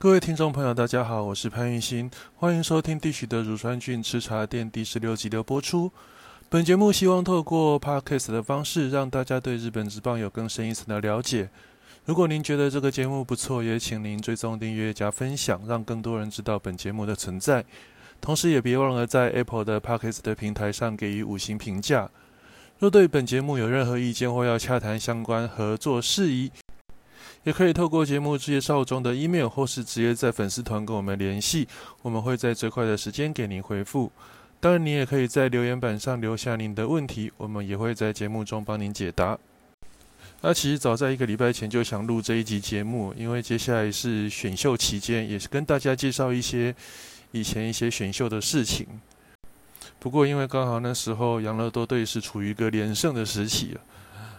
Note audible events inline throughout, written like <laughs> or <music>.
各位听众朋友，大家好，我是潘玉新，欢迎收听地区的乳酸菌吃茶店第十六集的播出。本节目希望透过 podcast 的方式，让大家对日本职棒有更深一层的了解。如果您觉得这个节目不错，也请您追踪订阅加分享，让更多人知道本节目的存在。同时，也别忘了在 Apple 的 podcast 的平台上给予五星评价。若对本节目有任何意见或要洽谈相关合作事宜，也可以透过节目介绍中的 email，或是直接在粉丝团跟我们联系，我们会在最快的时间给您回复。当然，你也可以在留言板上留下您的问题，我们也会在节目中帮您解答。那其实早在一个礼拜前就想录这一集节目，因为接下来是选秀期间，也是跟大家介绍一些以前一些选秀的事情。不过因为刚好那时候养乐多队是处于一个连胜的时期了，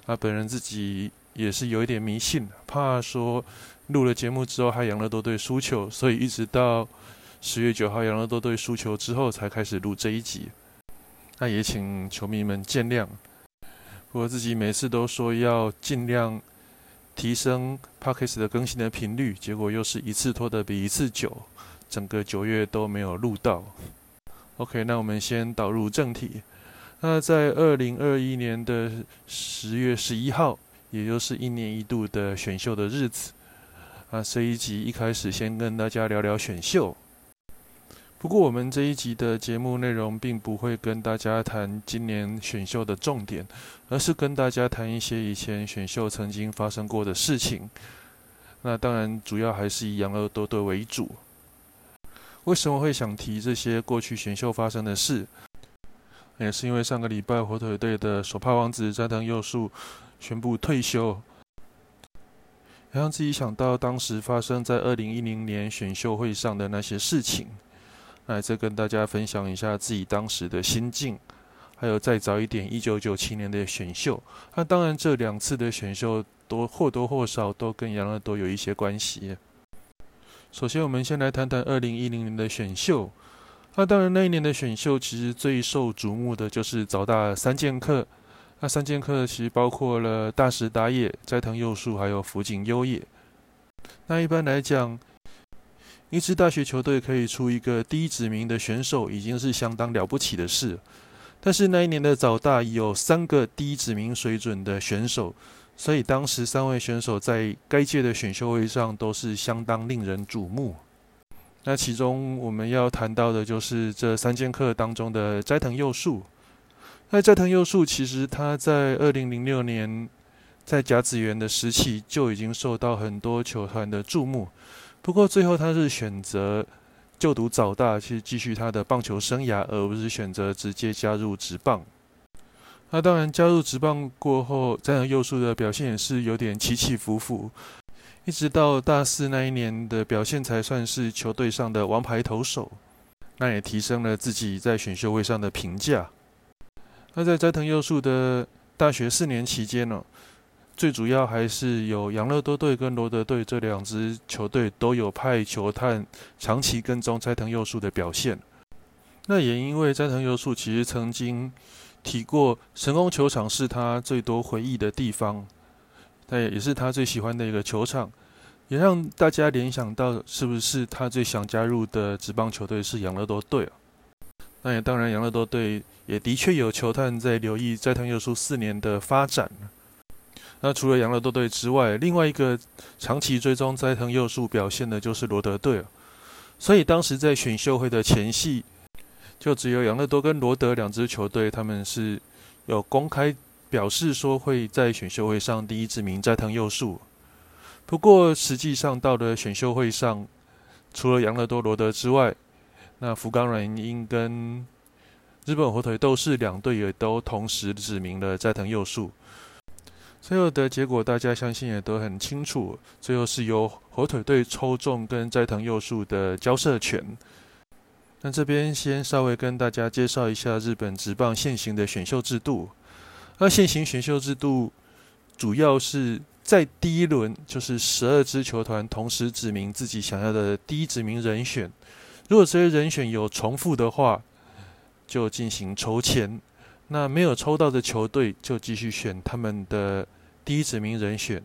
啊，本人自己。也是有一点迷信，怕说录了节目之后，还养乐多队输球，所以一直到十月九号养乐多队输球之后，才开始录这一集。那也请球迷们见谅。我自己每次都说要尽量提升 p o d c a s t 的更新的频率，结果又是一次拖得比一次久，整个九月都没有录到。OK，那我们先导入正题。那在二零二一年的十月十一号。也就是一年一度的选秀的日子啊，这一集一开始先跟大家聊聊选秀。不过我们这一集的节目内容并不会跟大家谈今年选秀的重点，而是跟大家谈一些以前选秀曾经发生过的事情。那当然主要还是以养乐多队为主。为什么会想提这些过去选秀发生的事？也是因为上个礼拜火腿队的手帕王子斋藤佑树。宣布退休，让自己想到当时发生在二零一零年选秀会上的那些事情，来再跟大家分享一下自己当时的心境，还有再早一点一九九七年的选秀。那当然，这两次的选秀都或多或少都跟杨乐多有一些关系。首先，我们先来谈谈二零一零年的选秀。那当然，那一年的选秀其实最受瞩目的就是早大三剑客。那三剑客其实包括了大石打野、斋藤佑树，还有福井优也。那一般来讲，一支大学球队可以出一个第一指名的选手，已经是相当了不起的事。但是那一年的早大有三个第一指名水准的选手，所以当时三位选手在该届的选秀会上都是相当令人瞩目。那其中我们要谈到的就是这三剑客当中的斋藤佑树。那斋藤佑树其实他在二零零六年在甲子园的时期就已经受到很多球团的注目，不过最后他是选择就读早大去继续他的棒球生涯，而不是选择直接加入职棒。那当然加入职棒过后，斋藤佑树的表现也是有点起起伏伏，一直到大四那一年的表现才算是球队上的王牌投手，那也提升了自己在选秀会上的评价。那在斋藤佑树的大学四年期间呢，最主要还是有养乐多队跟罗德队这两支球队都有派球探长期跟踪斋藤佑树的表现。那也因为斋藤佑树其实曾经提过神宫球场是他最多回忆的地方，但也是他最喜欢的一个球场，也让大家联想到是不是他最想加入的职棒球队是养乐多队啊？那也当然，养乐多队也的确有球探在留意斋藤佑树四年的发展。那除了养乐多队之外，另外一个长期追踪斋藤佑树表现的就是罗德队所以当时在选秀会的前夕，就只有养乐多跟罗德两支球队，他们是有公开表示说会在选秀会上第一指名斋藤佑树。不过实际上到了选秀会上，除了养乐多、罗德之外，那福冈软银跟日本火腿斗士两队也都同时指明了斋藤佑树，最后的结果大家相信也都很清楚，最后是由火腿队抽中跟斋藤佑树的交涉权。那这边先稍微跟大家介绍一下日本职棒现行的选秀制度。那现行选秀制度主要是在第一轮就是十二支球团同时指明自己想要的第一指名人选。如果这些人选有重复的话，就进行抽签；那没有抽到的球队就继续选他们的第一指名人选。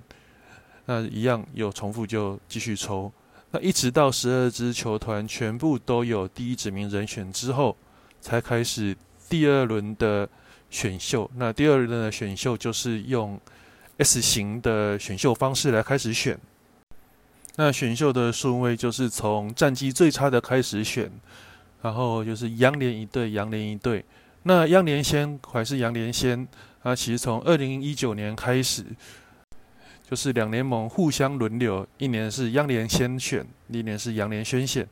那一样有重复就继续抽。那一直到十二支球团全部都有第一指名人选之后，才开始第二轮的选秀。那第二轮的选秀就是用 S 型的选秀方式来开始选。那选秀的顺位就是从战绩最差的开始选，然后就是央联一队，央联一队。那央联先还是央联先？那其实从二零一九年开始，就是两联盟互相轮流，一年是央联先选，一年是央联先选。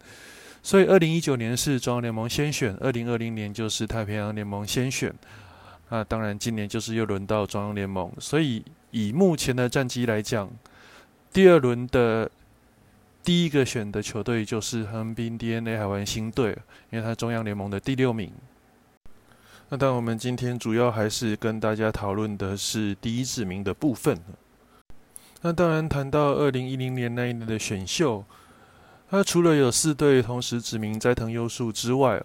所以二零一九年是中央联盟先选，二零二零年就是太平洋联盟先选。那当然今年就是又轮到中央联盟。所以以目前的战绩来讲，第二轮的。第一个选的球队就是横滨 DNA 海湾星队，因为它中央联盟的第六名。那但我们今天主要还是跟大家讨论的是第一指名的部分。那当然谈到二零一零年那一年的选秀，它除了有四队同时指名斋藤优树之外，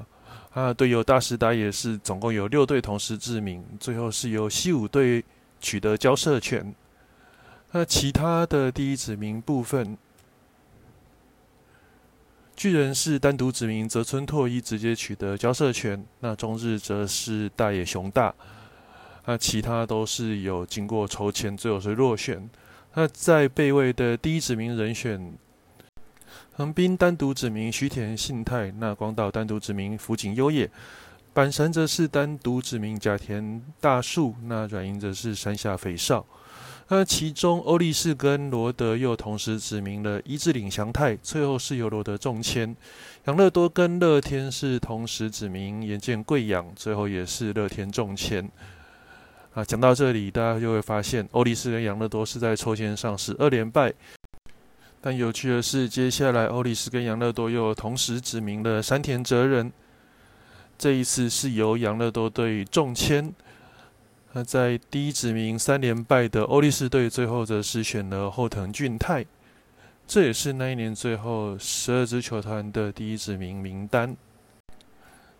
啊，队友大石达也是总共有六队同时指名，最后是由西武队取得交涉权。那其他的第一指名部分。巨人是单独指名泽村拓一直接取得交涉权，那中日则是大野雄大，那其他都是有经过筹签，最后是落选。那在备位的第一指名人选，横滨单独指名须田信太，那广岛单独指名福井优也，阪神则是单独指名甲田大树，那软银则是山下肥少。那其中，欧力士跟罗德又同时指明了一字领祥太，最后是由罗德中签；养乐多跟乐天是同时指明岩见贵养，最后也是乐天中签。啊，讲到这里，大家就会发现，欧力士跟养乐多是在抽签上是二连败。但有趣的是，接下来欧力士跟养乐多又同时指明了山田哲人，这一次是由养乐多队中签。那在第一指名三连败的欧力士队，最后则是选了后藤俊太，这也是那一年最后十二支球团的第一指名名单。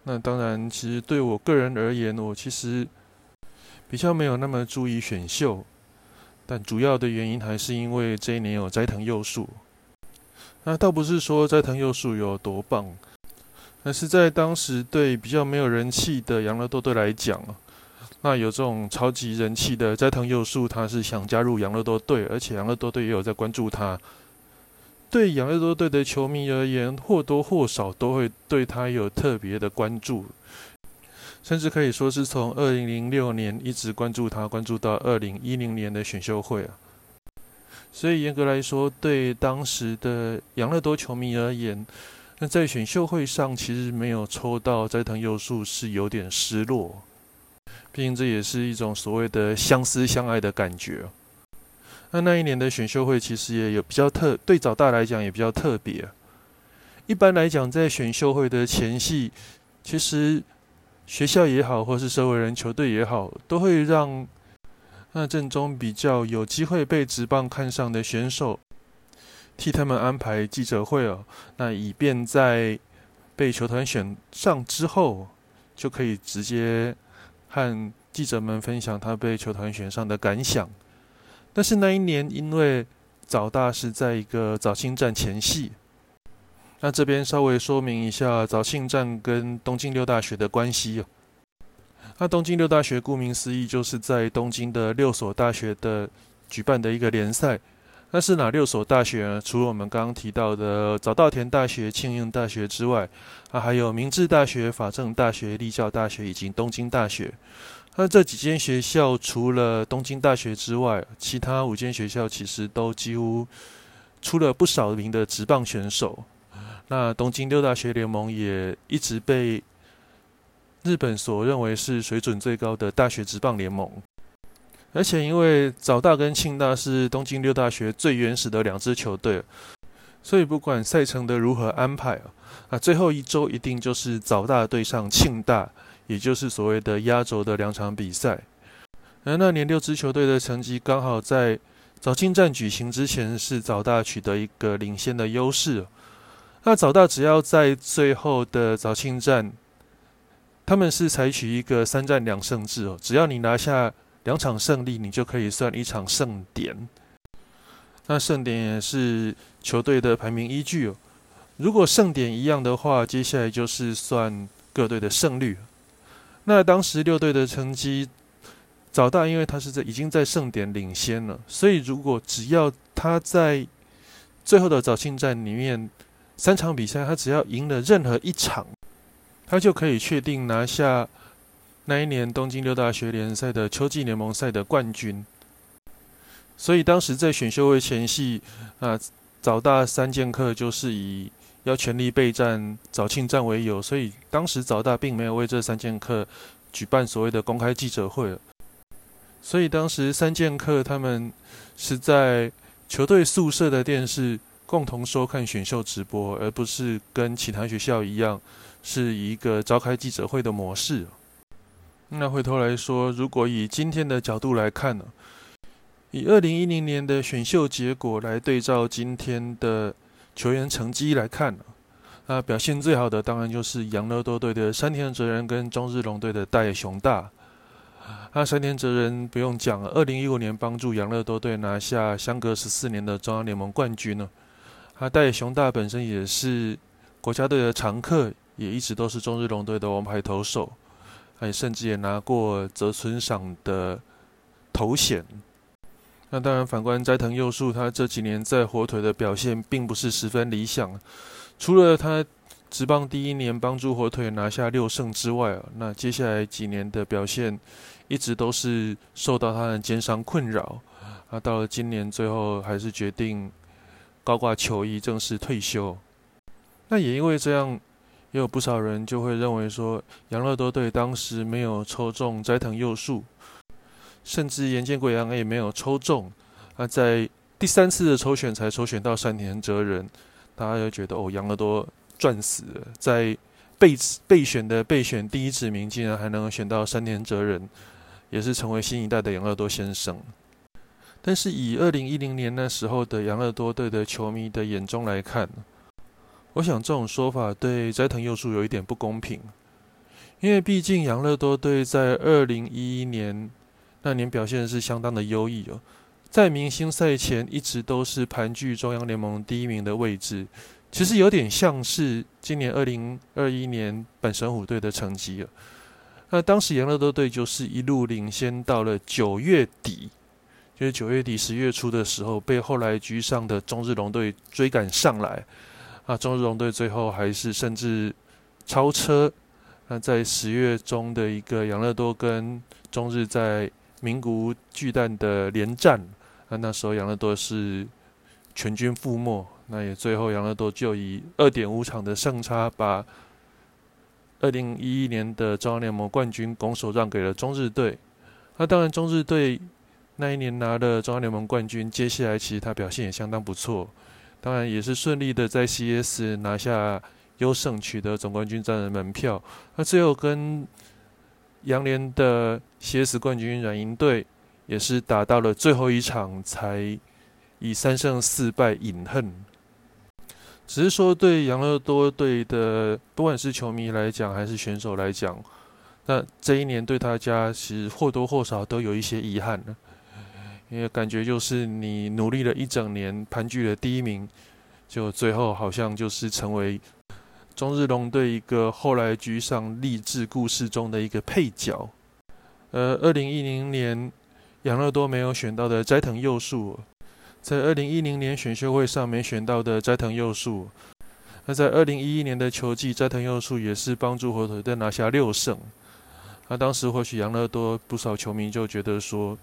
那当然，其实对我个人而言，我其实比较没有那么注意选秀，但主要的原因还是因为这一年有斋藤佑树。那倒不是说斋藤佑树有多棒，而是在当时对比较没有人气的养乐多队来讲。那有这种超级人气的斋藤佑树，他是想加入养乐多队，而且养乐多队也有在关注他。对养乐多队的球迷而言，或多或少都会对他有特别的关注，甚至可以说是从二零零六年一直关注他，关注到二零一零年的选秀会啊。所以严格来说，对当时的养乐多球迷而言，那在选秀会上其实没有抽到斋藤佑树是有点失落。毕竟这也是一种所谓的相思相爱的感觉。那那一年的选秀会其实也有比较特，对早大来讲也比较特别。一般来讲，在选秀会的前夕，其实学校也好，或是社会人球队也好，都会让那阵中比较有机会被职棒看上的选手，替他们安排记者会哦。那以便在被球团选上之后，就可以直接。和记者们分享他被球团选上的感想，但是那一年因为早大是在一个早庆战前夕，那这边稍微说明一下早庆战跟东京六大学的关系。那东京六大学顾名思义就是在东京的六所大学的举办的一个联赛。那是哪六所大学呢？除了我们刚刚提到的早稻田大学、庆应大学之外，啊，还有明治大学、法政大学、立教大学以及东京大学。那这几间学校除了东京大学之外，其他五间学校其实都几乎出了不少名的职棒选手。那东京六大学联盟也一直被日本所认为是水准最高的大学职棒联盟。而且，因为早大跟庆大是东京六大学最原始的两支球队，所以不管赛程的如何安排啊，最后一周一定就是早大对上庆大，也就是所谓的压轴的两场比赛。而那年六支球队的成绩刚好在早庆战举行之前，是早大取得一个领先的优势。那早大只要在最后的早庆战，他们是采取一个三战两胜制哦，只要你拿下。两场胜利，你就可以算一场胜点。那胜点也是球队的排名依据哦。如果胜点一样的话，接下来就是算各队的胜率。那当时六队的成绩，早大因为他是在已经在胜点领先了，所以如果只要他在最后的早庆战里面三场比赛，他只要赢了任何一场，他就可以确定拿下那一年东京六大学联赛的秋季联盟赛的冠军。所以当时在选秀会前夕啊，早大三剑客就是以要全力备战早庆战为由，所以当时早大并没有为这三剑客举办所谓的公开记者会。所以当时三剑客他们是在球队宿舍的电视共同收看选秀直播，而不是跟其他学校一样是一个召开记者会的模式。那回头来说，如果以今天的角度来看呢，以二零一零年的选秀结果来对照今天的。球员成绩来看呢，那表现最好的当然就是养乐多队的山田哲人跟中日龙队的大野雄大。那山田哲人不用讲了，二零一五年帮助养乐多队拿下相隔十四年的中央联盟冠军呢。他大野雄大本身也是国家队的常客，也一直都是中日龙队的王牌投手，还甚至也拿过泽村赏的头衔。那当然，反观斋藤佑树，他这几年在火腿的表现并不是十分理想。除了他职棒第一年帮助火腿拿下六胜之外，那接下来几年的表现一直都是受到他的肩伤困扰。啊，到了今年最后还是决定高挂球衣正式退休。那也因为这样，也有不少人就会认为说，养乐多队当时没有抽中斋藤佑树。甚至岩见贵阳也没有抽中，啊，在第三次的抽选才抽选到山田哲人，大家就觉得哦，养乐多赚死了，在备备选的备选第一指名竟然还能选到山田哲人，也是成为新一代的养乐多先生。但是以二零一零年那时候的养乐多队的球迷的眼中来看，我想这种说法对斋藤佑树有一点不公平，因为毕竟养乐多队在二零一一年。那年表现是相当的优异哦，在明星赛前一直都是盘踞中央联盟第一名的位置，其实有点像是今年二零二一年本神虎队的成绩了。那当时杨乐多队就是一路领先到了九月底，就是九月底十月初的时候，被后来居上的中日龙队追赶上来，啊，中日龙队最后还是甚至超车。那在十月中的一个杨乐多跟中日在名古巨蛋的连战，那那时候养乐多是全军覆没，那也最后养乐多就以二点五场的胜差，把二零一一年的中央联盟冠军拱手让给了中日队。那当然，中日队那一年拿了中央联盟冠军，接下来其实他表现也相当不错，当然也是顺利的在 CS 拿下优胜，取得总冠军战的门票。那最后跟杨连的 CS 冠军软银队也是打到了最后一场，才以三胜四败饮恨。只是说，对杨乐多队的不管是球迷来讲，还是选手来讲，那这一年对他家其实或多或少都有一些遗憾了，因为感觉就是你努力了一整年，盘踞了第一名，就最后好像就是成为。中日龙队一个后来居上励志故事中的一个配角，呃，二零一零年养乐多没有选到的斋藤佑树，在二零一零年选秀会上没选到的斋藤佑树，那在二零一一年的球季，斋藤佑树也是帮助火腿队拿下六胜。那当时或许养乐多不少球迷就觉得说，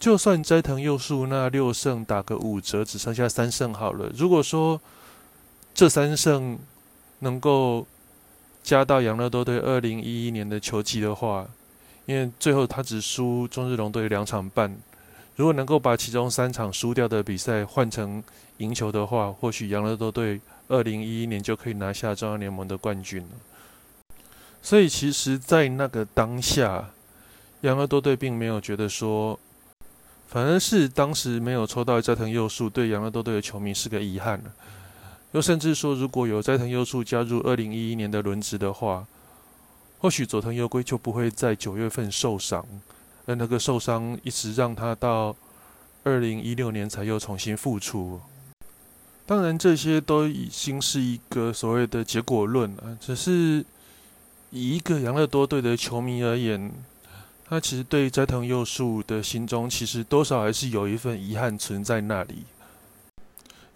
就算斋藤佑树那六胜打个五折，只剩下三胜好了。如果说这三胜，能够加到养乐多队二零一一年的球季的话，因为最后他只输中日龙队两场半，如果能够把其中三场输掉的比赛换成赢球的话，或许养乐多队二零一一年就可以拿下中央联盟的冠军了。所以，其实，在那个当下，养乐多队并没有觉得说，反而是当时没有抽到斋藤佑树，对养乐多队的球迷是个遗憾。又甚至说，如果有斋藤佑树加入二零一一年的轮值的话，或许佐藤优圭就不会在九月份受伤，而那个受伤一直让他到二零一六年才又重新复出。当然，这些都已经是一个所谓的结果论了。只是以一个养乐多队的球迷而言，他其实对斋藤佑树的心中，其实多少还是有一份遗憾存在那里。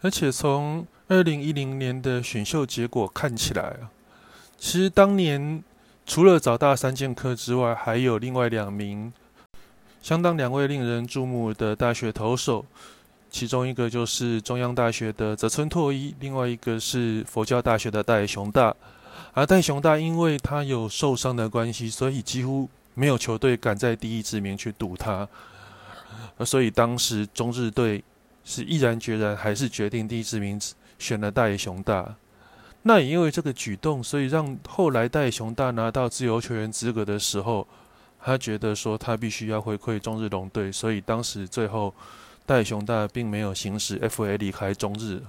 而且从二零一零年的选秀结果看起来啊，其实当年除了早大三剑客之外，还有另外两名相当两位令人注目的大学投手。其中一个就是中央大学的泽村拓一，另外一个是佛教大学的戴雄大。而戴雄大因为他有受伤的关系，所以几乎没有球队敢在第一指名去赌他。所以当时中日队是毅然决然，还是决定第一指名选了大野雄大。那也因为这个举动，所以让后来大野雄大拿到自由球员资格的时候，他觉得说他必须要回馈中日龙队，所以当时最后。大野雄大并没有行使 FA 离开中日，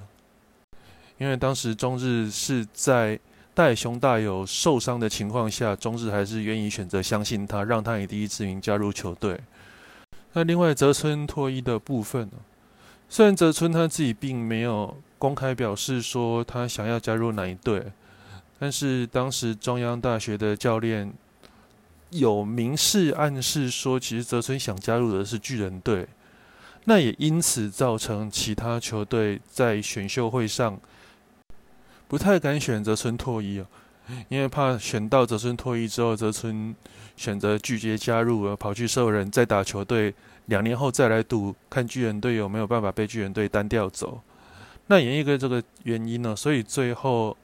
因为当时中日是在戴熊大有受伤的情况下，中日还是愿意选择相信他，让他以第一次名加入球队。那另外泽村拓一的部分，虽然泽村他自己并没有公开表示说他想要加入哪一队，但是当时中央大学的教练有明示暗示说，其实泽村想加入的是巨人队。那也因此造成其他球队在选秀会上不太敢选择村拓一哦，因为怕选到泽村拓一之后，泽村选择拒绝加入，而跑去兽人再打球队，两年后再来赌，看巨人队有没有办法被巨人队单调走。那也一个这个原因呢，所以最后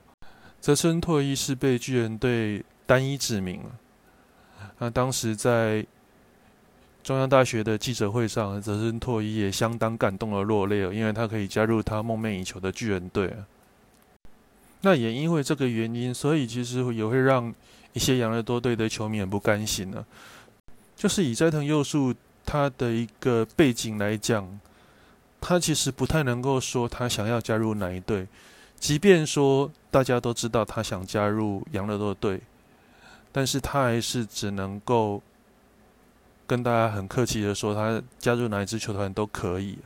泽村拓一是被巨人队单一指名了。那当时在。中央大学的记者会上，泽村拓一也相当感动而落泪了，因为他可以加入他梦寐以求的巨人队。那也因为这个原因，所以其实也会让一些养乐多队的球迷很不甘心呢。就是以斋藤佑树他的一个背景来讲，他其实不太能够说他想要加入哪一队，即便说大家都知道他想加入养乐多队，但是他还是只能够。跟大家很客气的说，他加入哪一支球团都可以。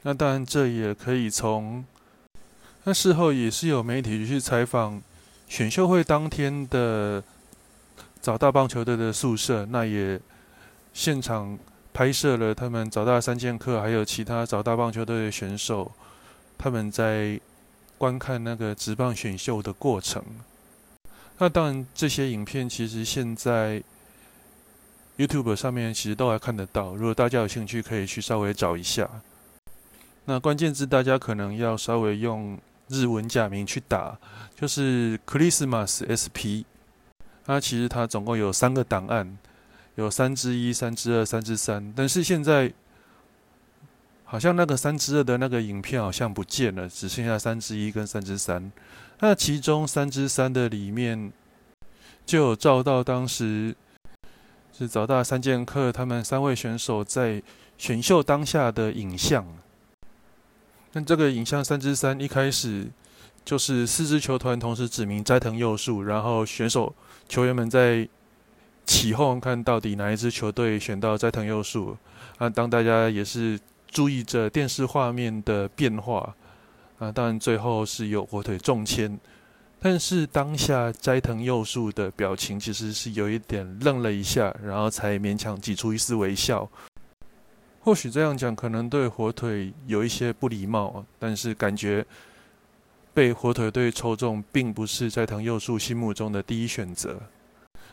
那当然，这也可以从那事后也是有媒体去采访选秀会当天的早大棒球队的宿舍，那也现场拍摄了他们早大三剑客还有其他早大棒球队的选手他们在观看那个职棒选秀的过程。那当然，这些影片其实现在。YouTube 上面其实都还看得到，如果大家有兴趣，可以去稍微找一下。那关键字大家可能要稍微用日文假名去打，就是 Christmas SP。它其实它总共有三个档案，有三之一、三之二、三之三。但是现在好像那个三之二的那个影片好像不见了，只剩下三之一跟三之三。那其中三之三的里面就有照到当时。是早大三剑客他们三位选手在选秀当下的影像。那这个影像三之三一开始就是四支球团同时指名斋藤佑树，然后选手球员们在起哄看到底哪一支球队选到斋藤佑树。啊，当大家也是注意着电视画面的变化，啊，当然最后是有火腿中签。但是当下斋藤佑树的表情其实是有一点愣了一下，然后才勉强挤出一丝微笑。或许这样讲可能对火腿有一些不礼貌，但是感觉被火腿队抽中并不是斋藤佑树心目中的第一选择。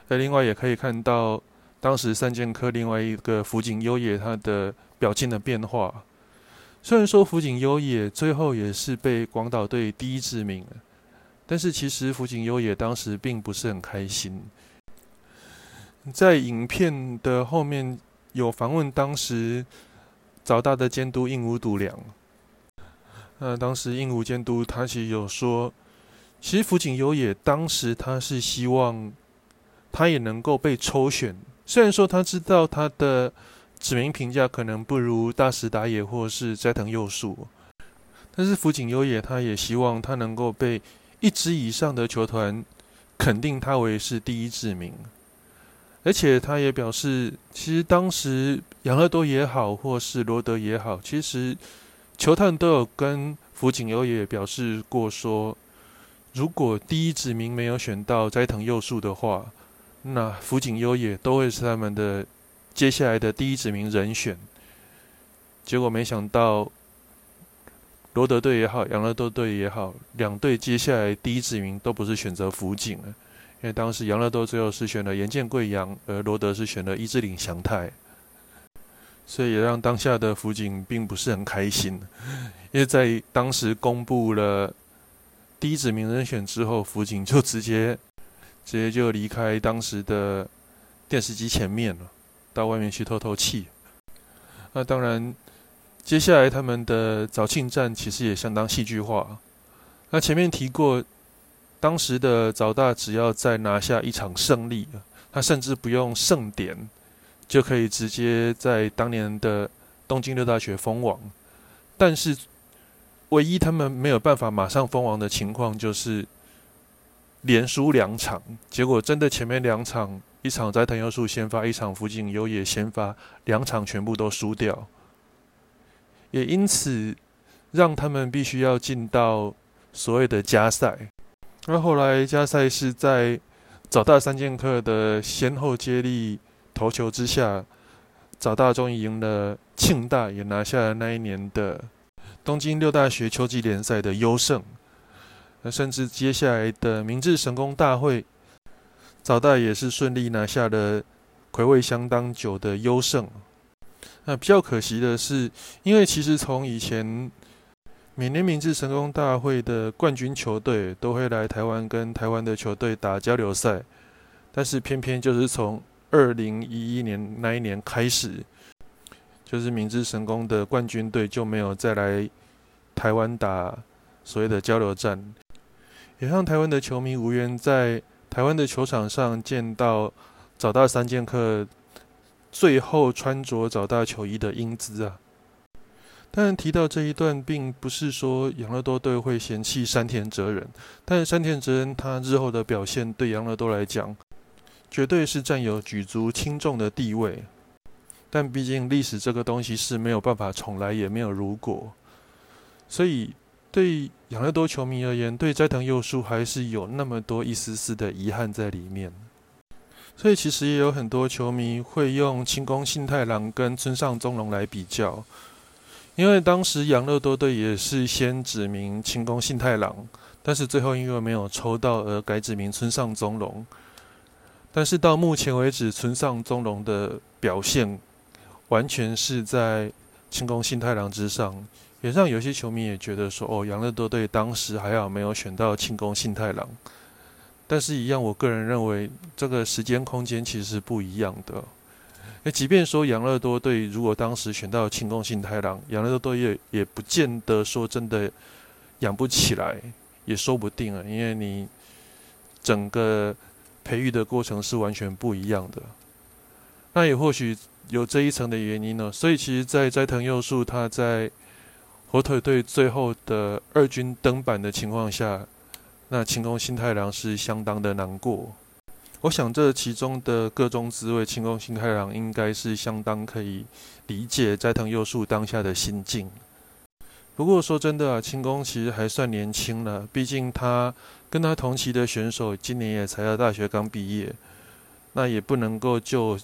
而另外也可以看到，当时三剑客另外一个辅警优野他的表情的变化。虽然说辅警优野最后也是被广岛队第一致命。但是其实辅警优野当时并不是很开心，在影片的后面有访问当时早大的监督应武笃良，那当时应武监督他其实有说，其实福井优也当时他是希望他也能够被抽选，虽然说他知道他的指名评价可能不如大石打野或是斋藤佑树，但是福井优也他也希望他能够被。一支以上的球团肯定他为是第一指名，而且他也表示，其实当时养乐多也好，或是罗德也好，其实球探都有跟福井优也表示过说，如果第一指名没有选到斋藤佑树的话，那福井优也都会是他们的接下来的第一指名人选。结果没想到。罗德队也好，养乐多队也好，两队接下来第一指名都不是选择福井了，因为当时杨乐多最后是选了岩见贵阳，而罗德是选了伊志岭祥太，所以也让当下的辅警并不是很开心。因为在当时公布了第一指名人选之后，辅警就直接 <laughs> 直接就离开当时的电视机前面了，到外面去透透气。那当然。接下来他们的早庆战其实也相当戏剧化。那前面提过，当时的早大只要再拿下一场胜利，他甚至不用盛典，就可以直接在当年的东京六大学封王。但是，唯一他们没有办法马上封王的情况，就是连输两场。结果真的前面两场，一场斋藤优树先发，一场福井优也先发，两场全部都输掉。也因此，让他们必须要进到所谓的加赛。那后来加赛是在早大三剑客的先后接力投球之下，早大终于赢了庆大，也拿下了那一年的东京六大学秋季联赛的优胜。那甚至接下来的明治神功大会，早大也是顺利拿下了魁位相当久的优胜。那比较可惜的是，因为其实从以前每年明治神功大会的冠军球队都会来台湾跟台湾的球队打交流赛，但是偏偏就是从二零一一年那一年开始，就是明治神功的冠军队就没有再来台湾打所谓的交流战，也让台湾的球迷无缘在台湾的球场上见到早大三剑客。最后穿着找大球衣的英姿啊！当然提到这一段，并不是说养乐多队会嫌弃山田哲人，但山田哲人他日后的表现对养乐多来讲，绝对是占有举足轻重的地位。但毕竟历史这个东西是没有办法重来，也没有如果，所以对养乐多球迷而言，对斋藤佑树还是有那么多一丝丝的遗憾在里面。所以其实也有很多球迷会用清宫信太郎跟村上宗隆来比较，因为当时养乐多队也是先指名清宫信太郎，但是最后因为没有抽到而改指名村上宗隆。但是到目前为止，村上宗隆的表现完全是在清宫信太郎之上，也让有些球迷也觉得说：“哦，养乐多队当时还好没有选到清宫信太郎。”但是，一样，我个人认为，这个时间空间其实是不一样的。那即便说养乐多队如果当时选到庆功信太郎，养乐多队也也不见得说真的养不起来，也说不定啊。因为你整个培育的过程是完全不一样的。那也或许有这一层的原因呢。所以，其实，在斋藤佑树他在火腿队最后的二军登板的情况下。那清宫新太郎是相当的难过，我想这其中的各种滋味，清宫新太郎应该是相当可以理解斋藤佑树当下的心境。不过说真的啊，清宫其实还算年轻了，毕竟他跟他同期的选手今年也才到大学刚毕业，那也不能够就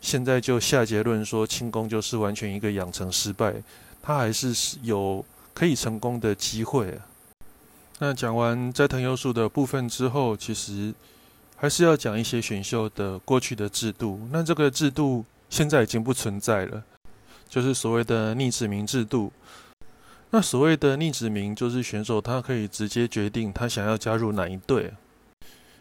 现在就下结论说清宫就是完全一个养成失败，他还是有可以成功的机会啊。那讲完斋藤优树的部分之后，其实还是要讲一些选秀的过去的制度。那这个制度现在已经不存在了，就是所谓的逆指名制度。那所谓的逆指名，就是选手他可以直接决定他想要加入哪一队。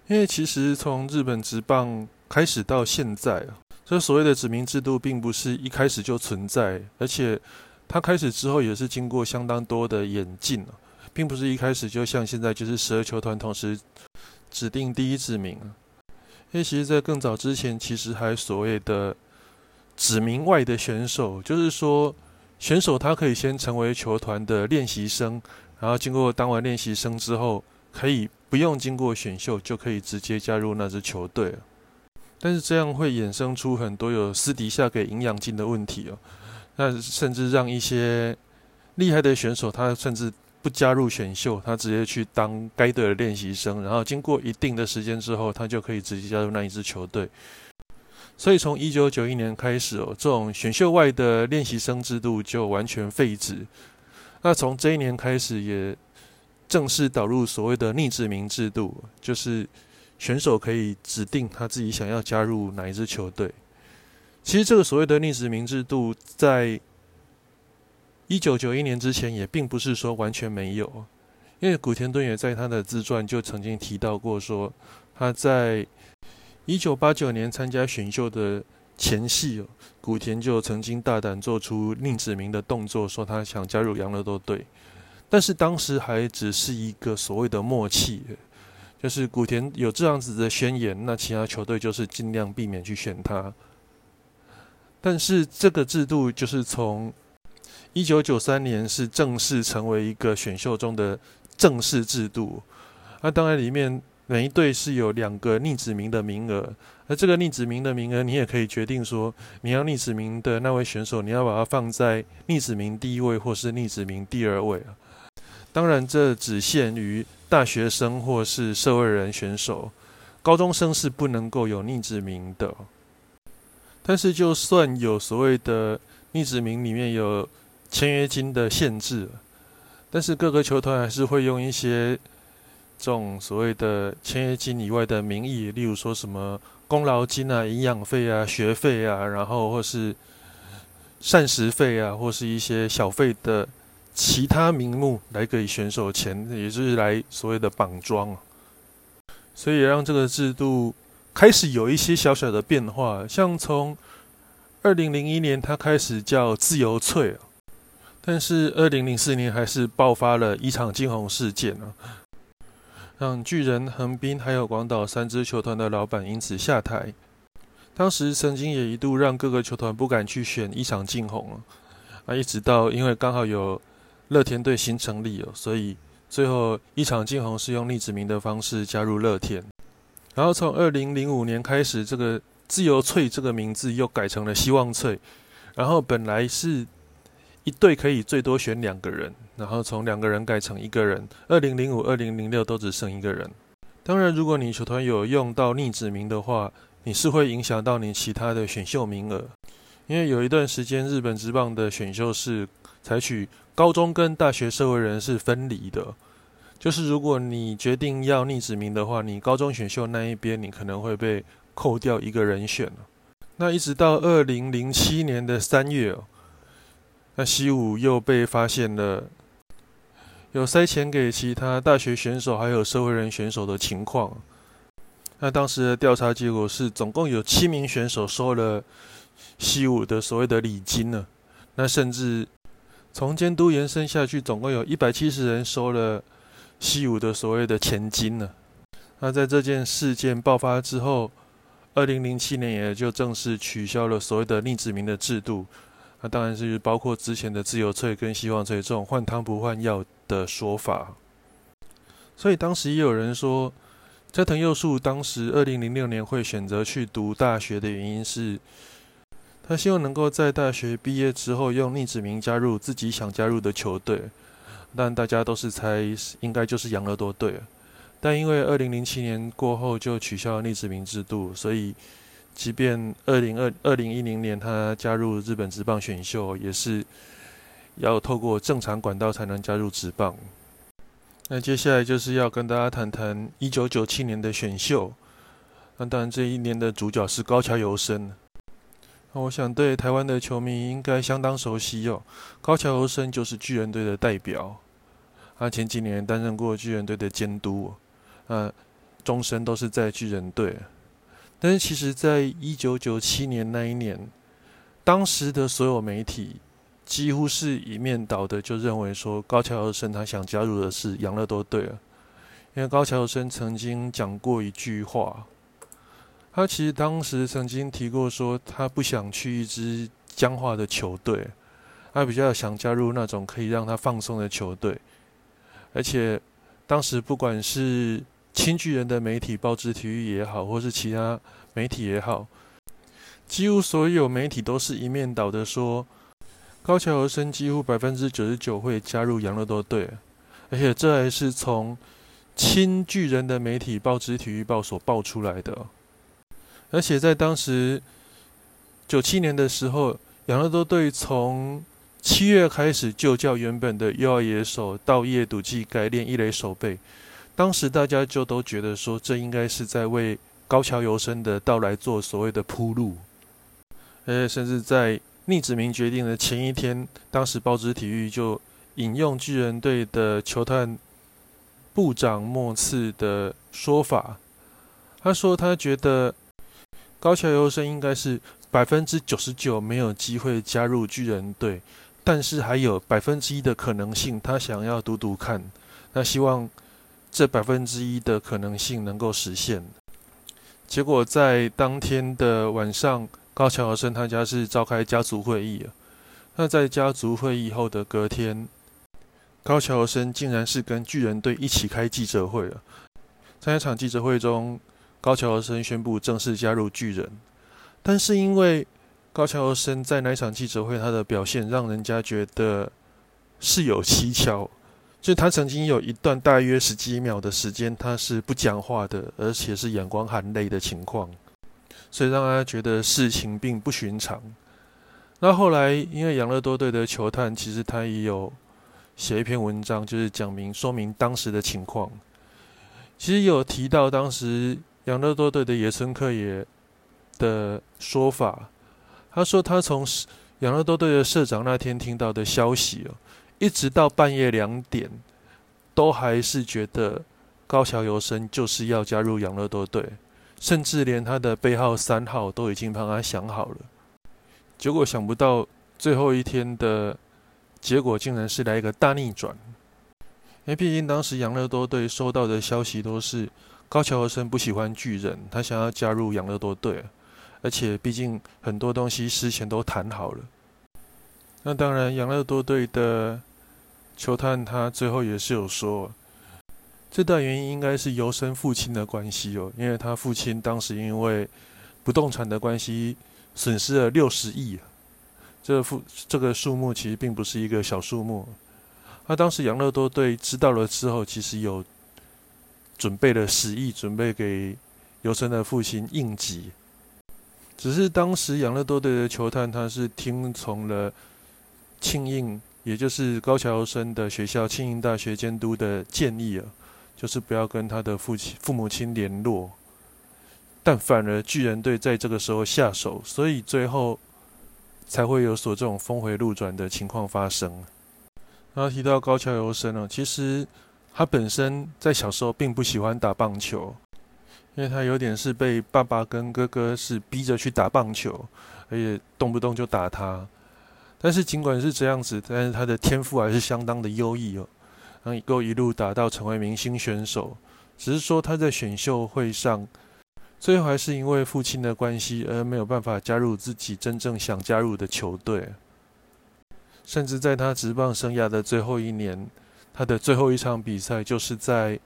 因为其实从日本职棒开始到现在，这所谓的指名制度并不是一开始就存在，而且它开始之后也是经过相当多的演进并不是一开始就像现在，就是十二球团同时指定第一指名因为其实，在更早之前，其实还所谓的指名外的选手，就是说选手他可以先成为球团的练习生，然后经过当完练习生之后，可以不用经过选秀就可以直接加入那支球队。但是这样会衍生出很多有私底下给营养金的问题哦。那甚至让一些厉害的选手，他甚至不加入选秀，他直接去当该队的练习生，然后经过一定的时间之后，他就可以直接加入那一支球队。所以从一九九一年开始哦，这种选秀外的练习生制度就完全废止。那从这一年开始，也正式导入所谓的逆指名制度，就是选手可以指定他自己想要加入哪一支球队。其实这个所谓的逆指名制度，在一九九一年之前也并不是说完全没有，因为古田敦也在他的自传就曾经提到过，说他在一九八九年参加选秀的前夕，古田就曾经大胆做出令子明的动作，说他想加入养乐多队，但是当时还只是一个所谓的默契，就是古田有这样子的宣言，那其他球队就是尽量避免去选他。但是这个制度就是从一九九三年是正式成为一个选秀中的正式制度，那当然里面。每一队是有两个逆指名的名额，而这个逆指名的名额，你也可以决定说，你要逆指名的那位选手，你要把它放在逆指名第一位，或是逆指名第二位啊。当然，这只限于大学生或是社会人选手，高中生是不能够有逆指名的。但是，就算有所谓的逆指名，里面有签约金的限制，但是各个球团还是会用一些。这种所谓的签约金以外的名义，例如说什么功劳金啊、营养费啊、学费啊，然后或是膳食费啊，或是一些小费的其他名目来给选手钱，也就是来所谓的绑桩所以让这个制度开始有一些小小的变化，像从二零零一年它开始叫自由翠，但是二零零四年还是爆发了一场惊鸿事件啊。让巨人、横滨还有广岛三支球团的老板因此下台。当时曾经也一度让各个球团不敢去选一场惊鸿啊，一直到因为刚好有乐天队新成立哦，所以最后一场惊鸿是用逆子名的方式加入乐天。然后从二零零五年开始，这个自由翠这个名字又改成了希望翠。然后本来是一队可以最多选两个人。然后从两个人改成一个人，二零零五、二零零六都只剩一个人。当然，如果你球团有用到逆子名的话，你是会影响到你其他的选秀名额。因为有一段时间，日本职棒的选秀是采取高中跟大学社会人是分离的，就是如果你决定要逆子名的话，你高中选秀那一边你可能会被扣掉一个人选那一直到二零零七年的三月，那西武又被发现了。有塞钱给其他大学选手，还有社会人选手的情况。那当时的调查结果是，总共有七名选手收了西武的所谓的礼金呢。那甚至从监督延伸下去，总共有一百七十人收了西武的所谓的钱金呢。那在这件事件爆发之后，二零零七年也就正式取消了所谓的逆指名的制度。那当然是包括之前的自由翠跟希望翠这种换汤不换药。的说法，所以当时也有人说，斋藤佑树当时二零零六年会选择去读大学的原因是，他希望能够在大学毕业之后用逆指名加入自己想加入的球队，但大家都是猜应该就是养乐多队，但因为二零零七年过后就取消了逆指名制度，所以即便二零二二零一零年他加入日本职棒选秀也是。要透过正常管道才能加入职棒。那接下来就是要跟大家谈谈一九九七年的选秀。那当然，这一年的主角是高桥由伸。那我想对台湾的球迷应该相当熟悉哦。高桥由伸就是巨人队的代表。他前几年担任过巨人队的监督，啊，终身都是在巨人队。但是其实，在一九九七年那一年，当时的所有媒体。几乎是一面倒的，就认为说高桥由伸他想加入的是养乐多队了，因为高桥生曾经讲过一句话，他其实当时曾经提过说他不想去一支僵化的球队，他比较想加入那种可以让他放松的球队，而且当时不管是亲巨人的媒体报纸体育也好，或是其他媒体也好，几乎所有媒体都是一面倒的说，高桥和生几乎百分之九十九会加入养乐多队，而且这还是从亲巨人的媒体报纸《体育报》所报出来的。而且在当时九七年的时候，养乐多队从七月开始就叫原本的右二野手到夜赌纪改练一垒守备。当时大家就都觉得说，这应该是在为高桥由生的到来做所谓的铺路。呃，甚至在逆子明决定的前一天，当时报纸体育就引用巨人队的球探部长莫次的说法，他说他觉得。高桥由生应该是百分之九十九没有机会加入巨人队，但是还有百分之一的可能性，他想要赌赌看。那希望这百分之一的可能性能够实现。结果在当天的晚上，高桥和生他家是召开家族会议。那在家族会议后的隔天，高桥和生竟然是跟巨人队一起开记者会了。在一场记者会中。高桥和生宣布正式加入巨人，但是因为高桥和生在那场记者会他的表现，让人家觉得事有蹊跷。就他曾经有一段大约十几秒的时间，他是不讲话的，而且是眼光含泪的情况，所以让他觉得事情并不寻常。那后来，因为养乐多队的球探其实他也有写一篇文章，就是讲明说明当时的情况，其实有提到当时。养乐多队的野村克也的说法，他说他从养乐多队的社长那天听到的消息哦，一直到半夜两点，都还是觉得高桥由生就是要加入养乐多队，甚至连他的背号三号都已经帮他想好了。结果想不到最后一天的结果，竟然是来一个大逆转。因为毕竟当时养乐多队收到的消息都是。高桥和生不喜欢巨人，他想要加入养乐多队，而且毕竟很多东西事前都谈好了。那当然，养乐多队的球探他最后也是有说，最大原因应该是由生父亲的关系哦，因为他父亲当时因为不动产的关系损失了六十亿，这个数这个数目其实并不是一个小数目。那当时养乐多队知道了之后，其实有。准备了十亿，准备给尤生的父亲应急。只是当时养乐多队的球探，他是听从了庆应，也就是高桥生的学校庆应大学监督的建议啊，就是不要跟他的父亲、父母亲联络。但反而巨人队在这个时候下手，所以最后才会有所这种峰回路转的情况发生。然后提到高桥由生呢，其实。他本身在小时候并不喜欢打棒球，因为他有点是被爸爸跟哥哥是逼着去打棒球，而且动不动就打他。但是尽管是这样子，但是他的天赋还是相当的优异哦，能够一路打到成为明星选手。只是说他在选秀会上，最后还是因为父亲的关系而没有办法加入自己真正想加入的球队，甚至在他职棒生涯的最后一年。他的最后一场比赛就是在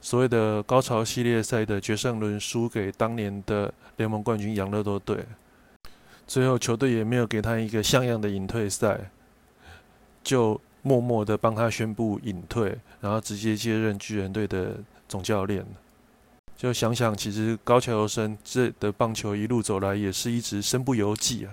所谓的高潮系列赛的决胜轮输给当年的联盟冠军养乐多队，最后球队也没有给他一个像样的隐退赛，就默默的帮他宣布隐退，然后直接接任巨人队的总教练。就想想，其实高桥由生这的棒球一路走来也是一直身不由己啊。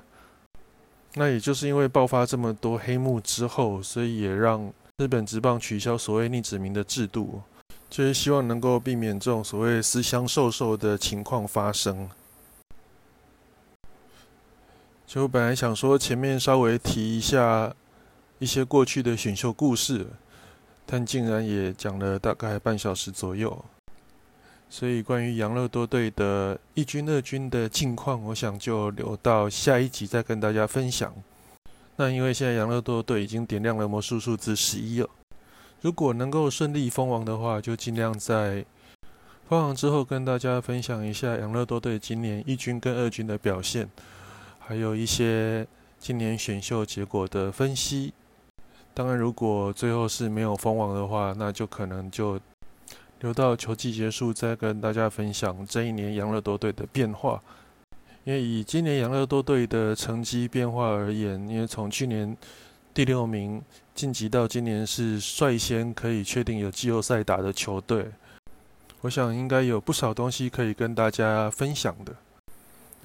那也就是因为爆发这么多黑幕之后，所以也让。日本职棒取消所谓逆指名的制度，就是希望能够避免这种所谓私相授受的情况发生。就本来想说前面稍微提一下一些过去的选秀故事，但竟然也讲了大概半小时左右。所以关于养乐多队的一军、二军的近况，我想就留到下一集再跟大家分享。那因为现在养乐多队已经点亮了魔术数字十一了，如果能够顺利封王的话，就尽量在封王之后跟大家分享一下养乐多队今年一军跟二军的表现，还有一些今年选秀结果的分析。当然，如果最后是没有封王的话，那就可能就留到球季结束再跟大家分享这一年养乐多队的变化。因为以今年养乐多队的成绩变化而言，因为从去年第六名晋级到今年是率先可以确定有季后赛打的球队，我想应该有不少东西可以跟大家分享的。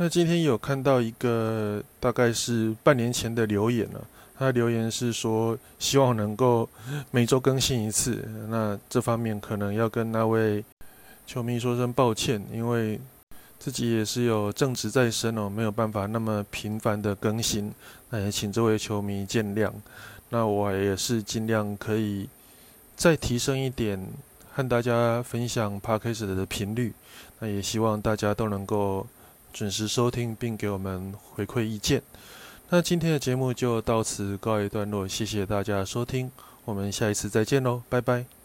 那今天有看到一个大概是半年前的留言了，他留言是说希望能够每周更新一次。那这方面可能要跟那位球迷说声抱歉，因为。自己也是有正职在身哦，没有办法那么频繁的更新，那也请这位球迷见谅。那我也是尽量可以再提升一点，和大家分享 Podcast 的频率。那也希望大家都能够准时收听，并给我们回馈意见。那今天的节目就到此告一段落，谢谢大家收听，我们下一次再见喽，拜拜。